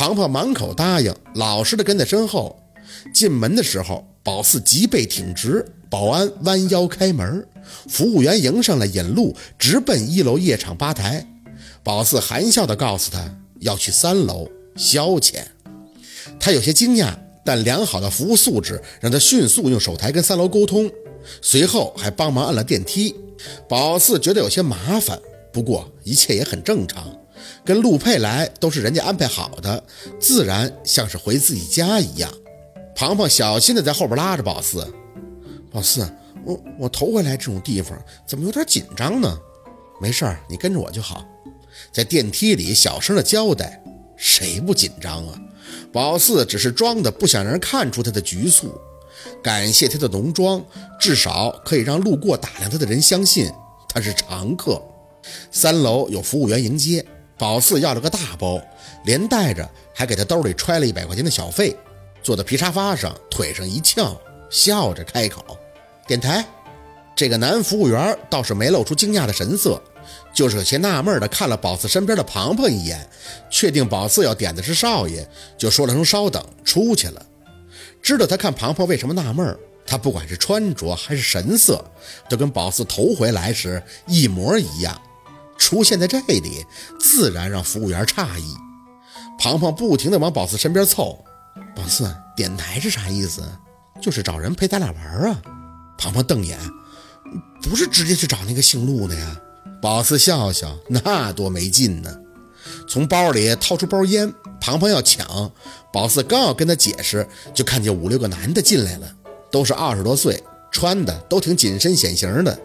庞庞满口答应，老实的跟在身后。进门的时候，宝四脊背挺直，保安弯腰开门，服务员迎上来引路，直奔一楼夜场吧台。宝四含笑的告诉他要去三楼消遣。他有些惊讶，但良好的服务素质让他迅速用手台跟三楼沟通，随后还帮忙按了电梯。宝四觉得有些麻烦，不过一切也很正常。跟陆佩来都是人家安排好的，自然像是回自己家一样。庞庞小心的在后边拉着宝四，宝四，我我头回来这种地方，怎么有点紧张呢？没事儿，你跟着我就好。在电梯里小声的交代，谁不紧张啊？宝四只是装的，不想让人看出他的局促。感谢他的浓妆，至少可以让路过打量他的人相信他是常客。三楼有服务员迎接。宝四要了个大包，连带着还给他兜里揣了一百块钱的小费，坐在皮沙发上，腿上一翘，笑着开口：“点台。”这个男服务员倒是没露出惊讶的神色，就是有些纳闷的看了宝四身边的庞庞一眼，确定宝四要点的是少爷，就说了声“稍等”，出去了。知道他看庞庞为什么纳闷，他不管是穿着还是神色，都跟宝四头回来时一模一样。出现在这里，自然让服务员诧异。庞庞不停地往宝四身边凑。宝四，点台是啥意思？就是找人陪咱俩玩啊。庞庞瞪眼，不是直接去找那个姓陆的呀。宝四笑笑，那多没劲呢。从包里掏出包烟，庞庞要抢。宝四刚要跟他解释，就看见五六个男的进来了，都是二十多岁，穿的都挺紧身显形的。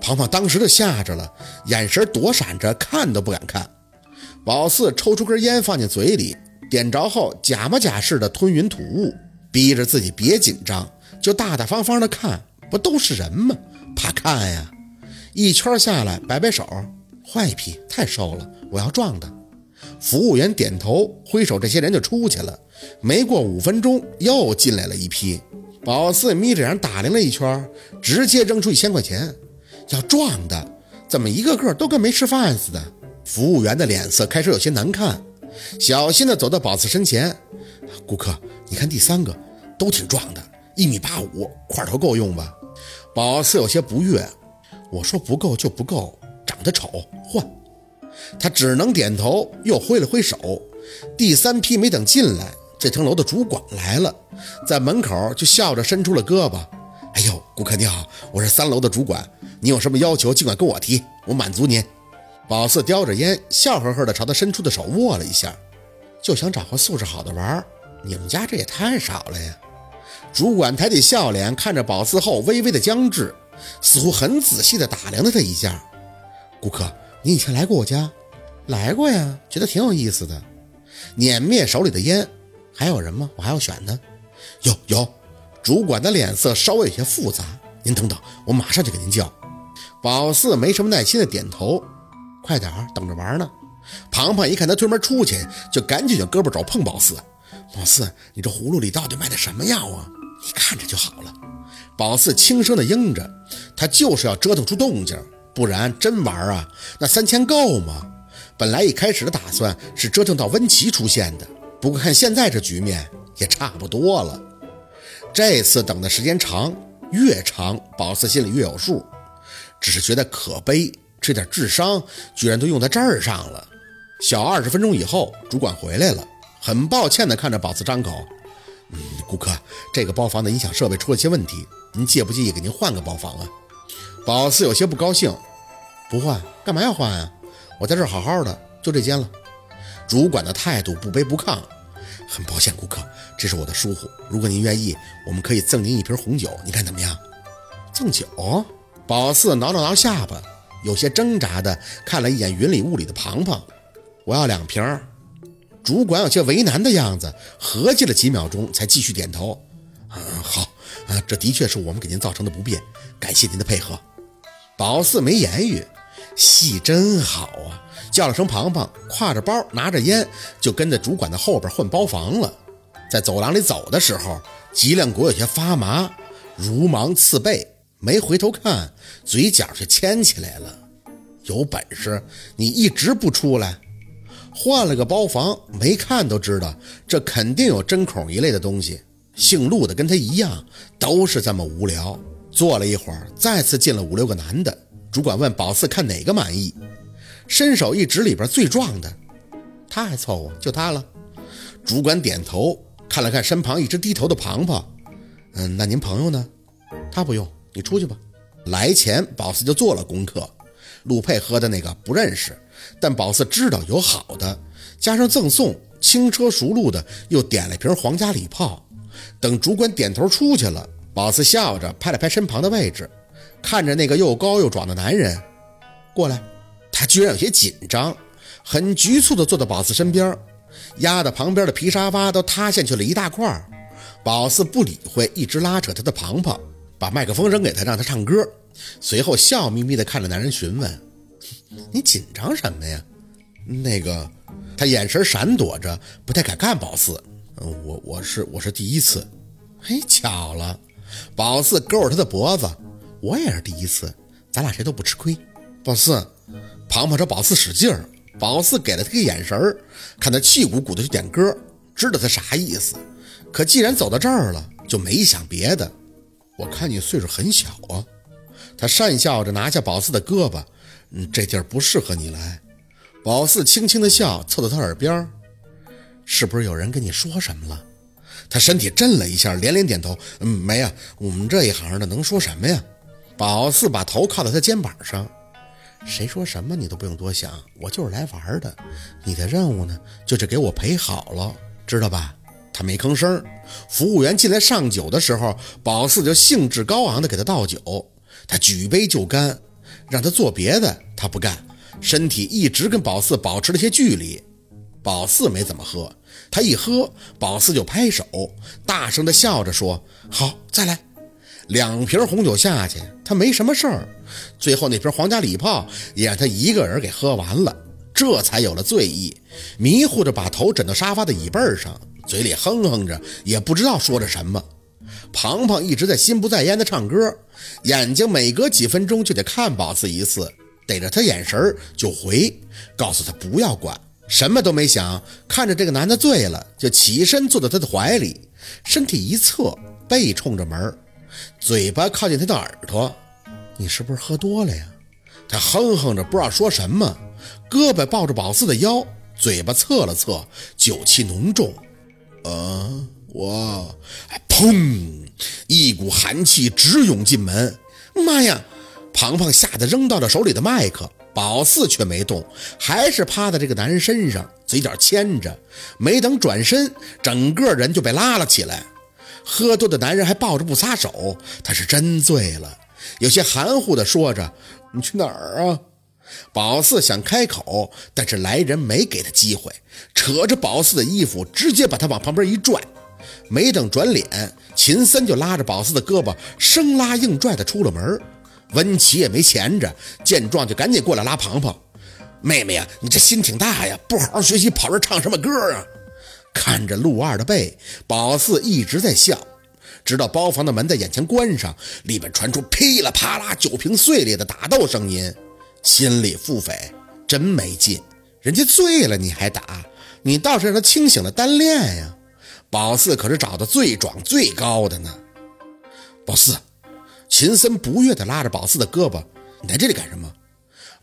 庞庞当时就吓着了，眼神躲闪着，看都不敢看。宝四抽出根烟放进嘴里，点着后假模假式的吞云吐雾，逼着自己别紧张，就大大方方的看。不都是人吗？怕看呀！一圈下来，摆摆手，换一批，太瘦了，我要壮的。服务员点头挥手，这些人就出去了。没过五分钟，又进来了一批。宝四眯着眼打量了一圈，直接扔出一千块钱。要壮的，怎么一个个都跟没吃饭似的？服务员的脸色开始有些难看，小心的走到宝四身前：“顾客，你看第三个，都挺壮的，一米八五，块头够用吧？”宝四有些不悦：“我说不够就不够，长得丑，换。”他只能点头，又挥了挥手。第三批没等进来，这层楼的主管来了，在门口就笑着伸出了胳膊。哎呦，顾客你好，我是三楼的主管，你有什么要求尽管跟我提，我满足您。宝四叼着烟，笑呵呵地朝他伸出的手握了一下，就想找个素质好的玩儿你们家这也太少了呀。主管抬起笑脸看着宝四后，微微的僵滞，似乎很仔细地打量了他一下。顾客，你以前来过我家？来过呀，觉得挺有意思的。碾灭手里的烟，还有人吗？我还要选呢。有有。主管的脸色稍微有些复杂，您等等，我马上就给您叫。宝四没什么耐心的点头，快点儿，等着玩呢。庞庞一看他推门出去，就赶紧用胳膊肘碰宝四。宝四，你这葫芦里到底卖的什么药啊？你看着就好了。宝四轻声的应着，他就是要折腾出动静，不然真玩啊，那三千够吗？本来一开始的打算是折腾到温琪出现的，不过看现在这局面，也差不多了。这次等的时间长，越长，宝四心里越有数，只是觉得可悲，这点智商居然都用在这儿上了。小二十分钟以后，主管回来了，很抱歉地看着宝四张口：“嗯，顾客，这个包房的音响设备出了些问题，您介不介意给您换个包房啊？”宝四有些不高兴：“不换，干嘛要换啊？我在这儿好好的，就这间了。”主管的态度不卑不亢。很抱歉，顾客，这是我的疏忽。如果您愿意，我们可以赠您一瓶红酒，你看怎么样？赠酒？宝四挠了挠下巴，有些挣扎的看了一眼云里雾里的庞庞。我要两瓶。主管有些为难的样子，合计了几秒钟，才继续点头。嗯，好，啊，这的确是我们给您造成的不便，感谢您的配合。宝四没言语，戏真好啊。叫了声“庞庞”，挎着包，拿着烟，就跟在主管的后边换包房了。在走廊里走的时候，脊梁骨有些发麻，如芒刺背，没回头看，嘴角却牵起来了。有本事你一直不出来！换了个包房，没看都知道，这肯定有针孔一类的东西。姓陆的跟他一样，都是这么无聊。坐了一会儿，再次进了五六个男的。主管问宝四看哪个满意，伸手一指里边最壮的，他还凑合，就他了。主管点头，看了看身旁一直低头的庞庞，嗯，那您朋友呢？他不用，你出去吧。来前宝四就做了功课，陆佩喝的那个不认识，但宝四知道有好的，加上赠送，轻车熟路的又点了瓶皇家礼炮。等主管点头出去了，宝四笑着拍了拍身旁的位置，看着那个又高又壮的男人过来，他居然有些紧张，很局促地坐到宝四身边，压得旁边的皮沙发都塌陷去了一大块。宝四不理会，一直拉扯他的庞庞，把麦克风扔给他，让他唱歌。随后笑眯眯地看着男人，询问：“你紧张什么呀？”那个，他眼神闪躲着，不太敢看宝四。嗯，我我是我是第一次，嘿，巧了，宝四勾着他的脖子，我也是第一次，咱俩谁都不吃亏。宝四，庞庞朝宝四使劲儿，宝四给了他个眼神儿，看他气鼓鼓的去点歌，知道他啥意思。可既然走到这儿了，就没想别的。我看你岁数很小啊，他讪笑着拿下宝四的胳膊，嗯，这地儿不适合你来。宝四轻轻的笑，凑到他耳边。是不是有人跟你说什么了？他身体震了一下，连连点头。嗯，没呀，我们这一行的能说什么呀？宝四把头靠在他肩膀上。谁说什么你都不用多想，我就是来玩的。你的任务呢，就是给我陪好了，知道吧？他没吭声。服务员进来上酒的时候，宝四就兴致高昂地给他倒酒。他举杯就干，让他做别的他不干，身体一直跟宝四保持了些距离。宝四没怎么喝，他一喝，宝四就拍手，大声的笑着说：“好，再来。”两瓶红酒下去，他没什么事儿。最后那瓶皇家礼炮也让他一个人给喝完了，这才有了醉意，迷糊着把头枕到沙发的椅背上，嘴里哼哼着，也不知道说着什么。庞庞一直在心不在焉的唱歌，眼睛每隔几分钟就得看宝四一次，逮着他眼神就回，告诉他不要管。什么都没想，看着这个男的醉了，就起身坐在他的怀里，身体一侧，背冲着门，嘴巴靠近他的耳朵。你是不是喝多了呀？他哼哼着，不知道说什么，胳膊抱着宝四的腰，嘴巴侧了侧，酒气浓重。啊，我，砰！一股寒气直涌进门。妈呀！庞庞吓得扔到了手里的麦克。宝四却没动，还是趴在这个男人身上，嘴角牵着。没等转身，整个人就被拉了起来。喝多的男人还抱着不撒手，他是真醉了，有些含糊的说着：“你去哪儿啊？”宝四想开口，但是来人没给他机会，扯着宝四的衣服，直接把他往旁边一拽。没等转脸，秦森就拉着宝四的胳膊，生拉硬拽的出了门。文琪也没闲着，见状就赶紧过来拉庞庞。妹妹呀，你这心挺大呀，不好好学习，跑这唱什么歌啊？看着陆二的背，宝四一直在笑，直到包房的门在眼前关上，里面传出噼里啪啦酒瓶碎裂的打斗声音，心里腹诽：真没劲，人家醉了你还打，你倒是让他清醒了单练呀。宝四可是找的最壮最高的呢，宝四。秦森不悦地拉着宝四的胳膊：“你在这里干什么？”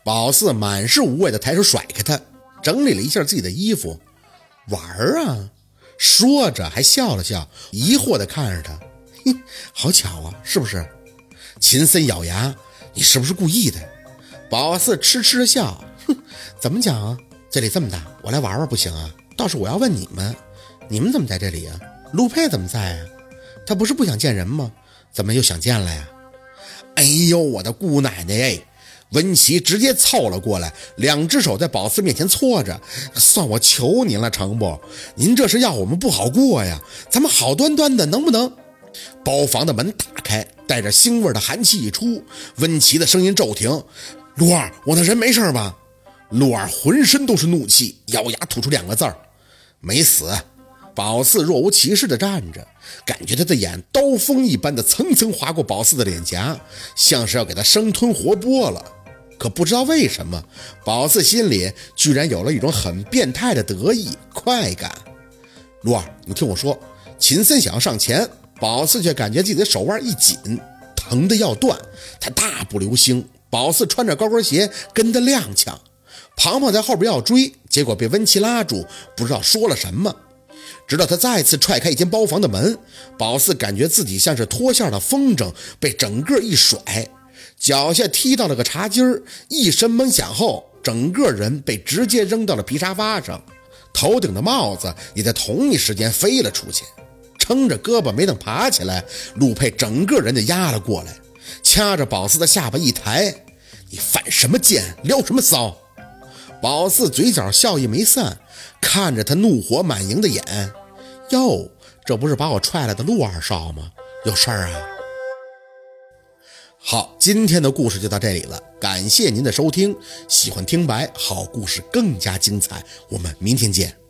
宝四满是无畏地抬手甩开他，整理了一下自己的衣服：“玩啊！”说着还笑了笑，疑惑地看着他：“ 嘿，好巧啊，是不是？”秦森咬牙：“你是不是故意的？”宝四痴痴地笑：“哼，怎么讲啊？这里这么大，我来玩玩不行啊？倒是我要问你们，你们怎么在这里啊？陆佩怎么在啊？他不是不想见人吗？怎么又想见了呀？”哎呦，我的姑奶奶哎！文琪直接凑了过来，两只手在宝四面前搓着，算我求您了，成不？您这是要我们不好过呀？咱们好端端的，能不能？包房的门打开，带着腥味的寒气一出，温琪的声音骤停：“陆二，我的人没事吧？”陆二浑身都是怒气，咬牙吐出两个字儿：“没死。”宝四若无其事地站着，感觉他的眼刀锋一般的层层划过宝四的脸颊，像是要给他生吞活剥了。可不知道为什么，宝四心里居然有了一种很变态的得意快感。陆二，你听我说，秦森想要上前，宝四却感觉自己的手腕一紧，疼得要断。他大步流星，宝四穿着高跟鞋跟得踉跄。庞庞在后边要追，结果被温琪拉住，不知道说了什么。直到他再次踹开一间包房的门，宝四感觉自己像是脱线的风筝，被整个一甩，脚下踢到了个茶几儿，一声闷响后，整个人被直接扔到了皮沙发上，头顶的帽子也在同一时间飞了出去。撑着胳膊没等爬起来，陆佩整个人就压了过来，掐着宝四的下巴一抬：“你犯什么贱，撩什么骚？”宝四嘴角笑意没散，看着他怒火满盈的眼，哟，这不是把我踹来的陆二少吗？有事儿啊？好，今天的故事就到这里了，感谢您的收听。喜欢听白好故事更加精彩，我们明天见。